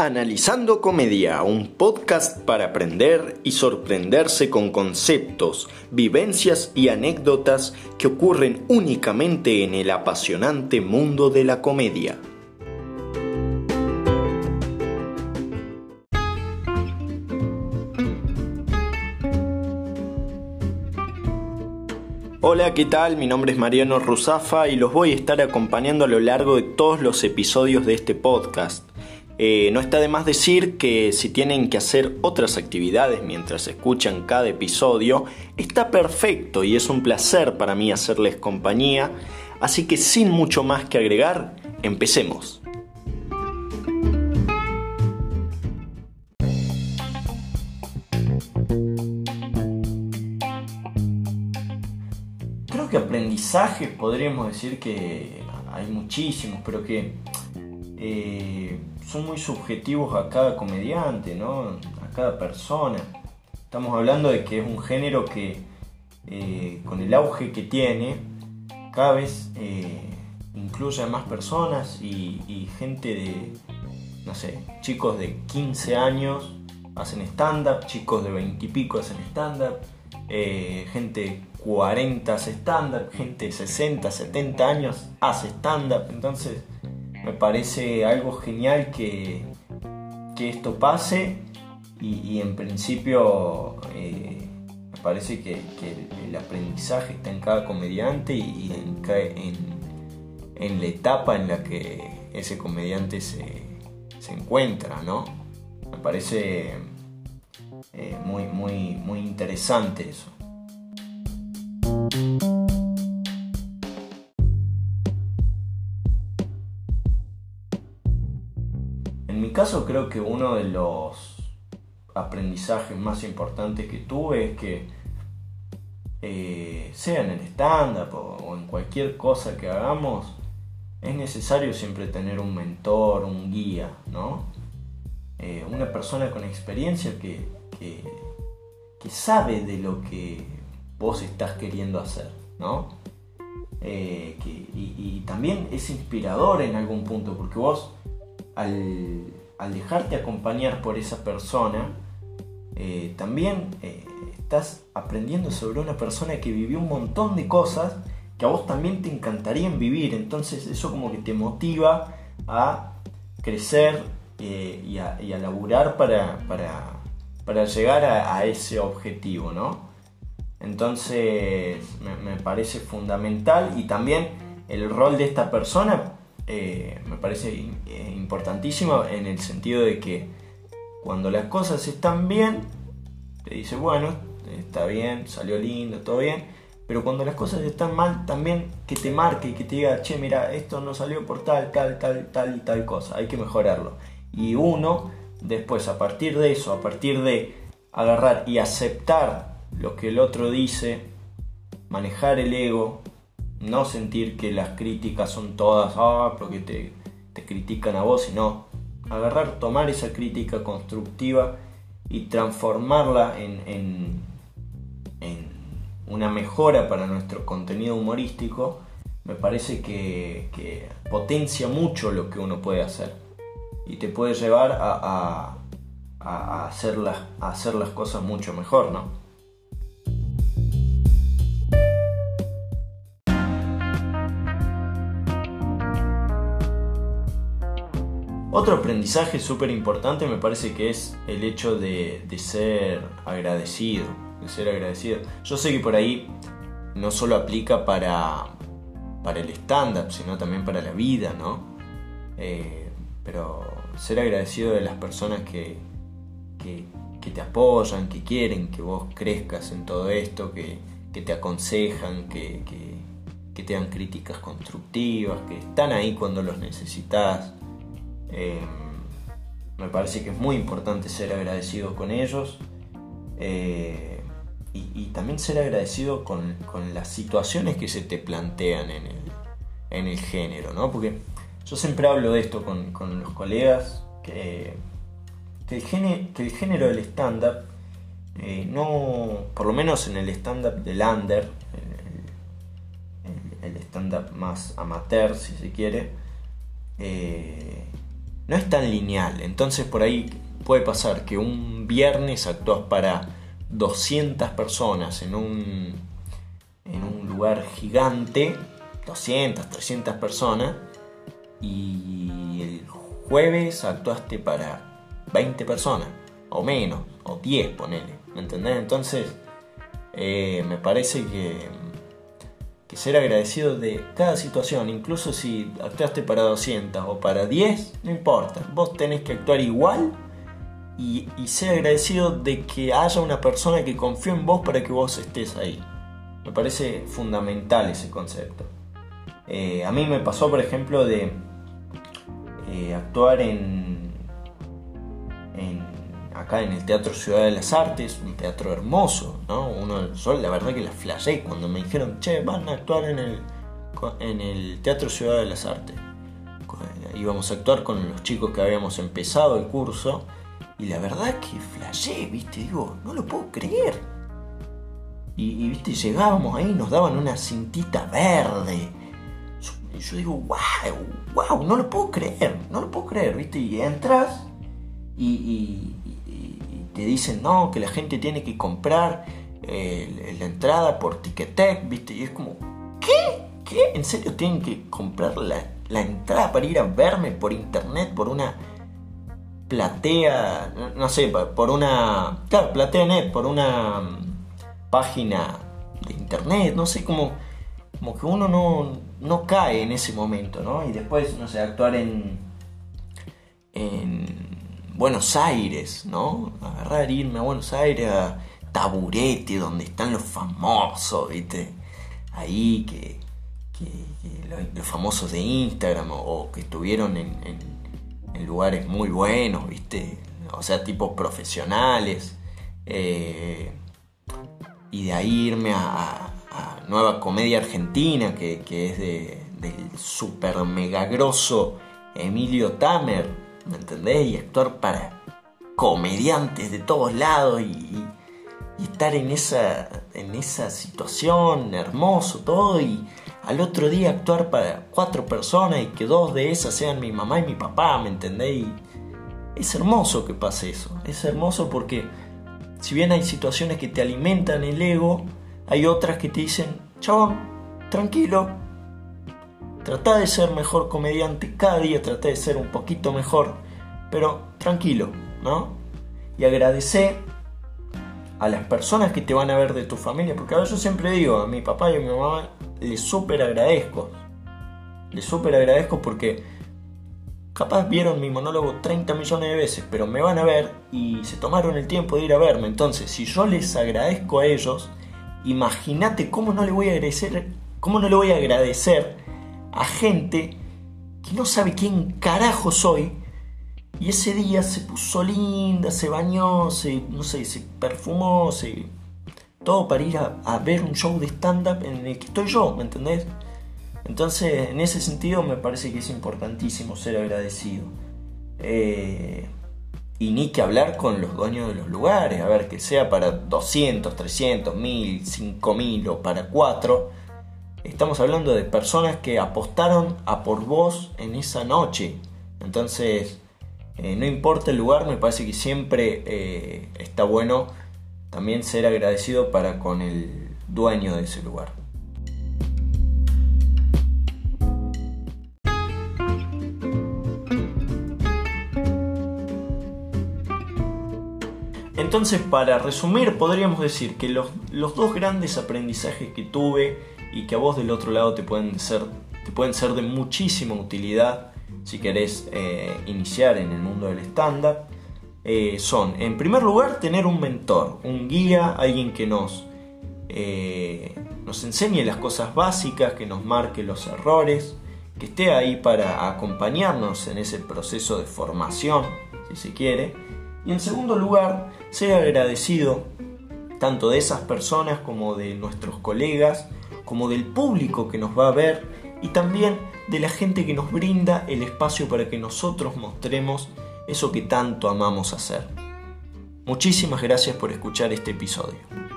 Analizando Comedia, un podcast para aprender y sorprenderse con conceptos, vivencias y anécdotas que ocurren únicamente en el apasionante mundo de la comedia. Hola, ¿qué tal? Mi nombre es Mariano Ruzafa y los voy a estar acompañando a lo largo de todos los episodios de este podcast. Eh, no está de más decir que si tienen que hacer otras actividades mientras escuchan cada episodio, está perfecto y es un placer para mí hacerles compañía, así que sin mucho más que agregar, empecemos. Creo que aprendizajes podríamos decir que hay muchísimos, pero que eh, son muy subjetivos a cada comediante, ¿no? a cada persona. Estamos hablando de que es un género que eh, con el auge que tiene, cada vez eh, incluye a más personas y, gente de, no sé, chicos de 15 años hacen stand-up, chicos de 20 y pico hacen stand-up, gente de 40 hace stand-up, gente de 60, 70 años hace stand-up, entonces me parece algo genial que, esto pase y, en principio eh, me parece que, el, aprendizaje está en cada comediante y, en, la etapa en la que ese comediante se, encuentra, ¿no? Me parece eh, muy, muy, muy interesante eso. Caso creo que uno de los aprendizajes más importantes que tuve es que eh, sea en el stand-up o, en cualquier cosa que hagamos, es necesario siempre tener un mentor, un guía, ¿no? Eh, una persona con experiencia que, que, sabe de lo que vos estás queriendo hacer, ¿no? Eh, y, y, también es inspirador en algún punto, porque vos al, al dejarte acompañar por esa persona, eh, también eh, estás aprendiendo sobre una persona que vivió un montón de cosas que a vos también te encantarían vivir. Entonces eso como que te motiva a crecer eh, y, a, laburar para, para, llegar a, ese objetivo, ¿no? Entonces me parece fundamental y también el rol de esta persona eh, me parece eh, importantísimo en el sentido de que cuando las cosas están bien, te dice, bueno, está bien, salió lindo, todo bien, pero cuando las cosas están mal, también que te marque y que te diga, che, mira, esto no salió por tal, tal, tal, tal y tal cosa, hay que mejorarlo. Y uno, después, a partir de eso, a partir de agarrar y aceptar lo que el otro dice, manejar el ego, no sentir que las críticas son todas, ah, porque te, critican a vos, sino agarrar, tomar esa crítica constructiva y transformarla en, en, una mejora para nuestro contenido humorístico, me parece que, potencia mucho lo que uno puede hacer y te puede llevar a, a, hacer, las, a hacer las cosas mucho mejor, ¿no? Otro aprendizaje súper importante me parece que es el hecho de, ser agradecido, de ser agradecido. Yo sé que por ahí no solo aplica para, para el stand-up, sino también para la vida, ¿no? Eh, pero ser agradecido de las personas que, que, te apoyan, que quieren que vos crezcas en todo esto, que, te aconsejan, que, que, te dan críticas constructivas, que están ahí cuando los necesitas. Eh, me parece que es muy importante ser agradecido con ellos eh, y, también ser agradecido con, las situaciones que se te plantean en el, género, ¿no? Porque yo siempre hablo de esto con, los colegas, que, el, género, del stand-up, eh, no, por lo menos en el stand-up del under, el, stand-up más amateur, si se quiere, no es tan lineal. Entonces por ahí puede pasar que un viernes actúas para 200 personas en un, en un lugar gigante, 200, 300 personas, y el jueves actuaste para 20 personas, o menos, o 10, ponele, ¿me entendés? Entonces, eh, me parece que, que ser agradecido de cada situación, incluso si actuaste para 200 o para 10, no importa, vos tenés que actuar igual y, ser agradecido de que haya una persona que confíe en vos para que vos estés ahí. Me parece fundamental ese concepto. Eh, a mí me pasó, por ejemplo, de eh, actuar en, acá en el Teatro Ciudad de las Artes, un teatro hermoso, ¿no? Uno, yo la verdad que la flashé cuando me dijeron, che, van a actuar en el, en el Teatro Ciudad de las Artes. Íbamos a actuar con los chicos que habíamos empezado el curso y la verdad que flashé, viste, digo, no lo puedo creer. Y, viste, llegábamos ahí, nos daban una cintita verde. Yo digo, wow, wow, no lo puedo creer, no lo puedo creer, viste. Y entras y, te dicen, no, que la gente tiene que comprar eh, la entrada por Ticketek, viste. Y es como, ¿qué? ¿Qué? ¿En serio tienen que comprar la, la entrada para ir a verme por internet, por una platea, no sé, por una, claro, platea net, por una mm, página de internet, no sé, como, como que uno no, no cae en ese momento, ¿no? Y después, no sé, actuar en, en Buenos Aires, ¿no? Agarrar, irme a Buenos Aires a Taburete, donde están los famosos, ¿viste? Ahí que, los, famosos de Instagram o, que estuvieron en lugares muy buenos, ¿viste? O sea, tipos profesionales. Eh, y de ahí irme a, Nueva Comedia Argentina, que, es de, del super mega grosso Emilio Tamer, ¿me entendés? Y actuar para comediantes de todos lados y, y estar en esa, en esa situación, hermoso todo, y al otro día actuar para cuatro personas y que dos de esas sean mi mamá y mi papá, ¿me entendéis? Es hermoso que pase eso, es hermoso porque si bien hay situaciones que te alimentan el ego, hay otras que te dicen, chabón, tranquilo, trata de ser mejor comediante, cada día trata de ser un poquito mejor, pero tranquilo, ¿no? Y agradecer a las personas que te van a ver de tu familia, porque yo siempre digo, a mi papá y a mi mamá les súper agradezco. Les súper agradezco porque capaz vieron mi monólogo 30 millones de veces, pero me van a ver y se tomaron el tiempo de ir a verme. Entonces, si yo les agradezco a ellos, imagínate cómo no le voy a agradecer, cómo no le voy a agradecer a gente que no sabe quién carajo soy. Y ese día se puso linda, se bañó, se, no sé, se perfumó, se todo para ir a, ver un show de stand-up en el que estoy yo, ¿me entendés? Entonces, en ese sentido me parece que es importantísimo ser agradecido. Eh, y ni que hablar con los dueños de los lugares, a ver, que sea para 200, 300, 1000, 5000 o para 4. Estamos hablando de personas que apostaron a por vos en esa noche. Entonces, eh, no importa el lugar, me parece que siempre eh, está bueno también ser agradecido para con el dueño de ese lugar. Entonces, para resumir, podríamos decir que los, dos grandes aprendizajes que tuve y que a vos del otro lado te pueden ser, te pueden ser de muchísima utilidad si querés eh, iniciar en el mundo del stand-up, eh, son, en primer lugar, tener un mentor, un guía, alguien que nos, eh, nos enseñe las cosas básicas, que nos marque los errores, que esté ahí para acompañarnos en ese proceso de formación, si se quiere. Y en segundo lugar, ser agradecido tanto de esas personas como de nuestros colegas, como del público que nos va a ver y también de la gente que nos brinda el espacio para que nosotros mostremos eso que tanto amamos hacer. Muchísimas gracias por escuchar este episodio.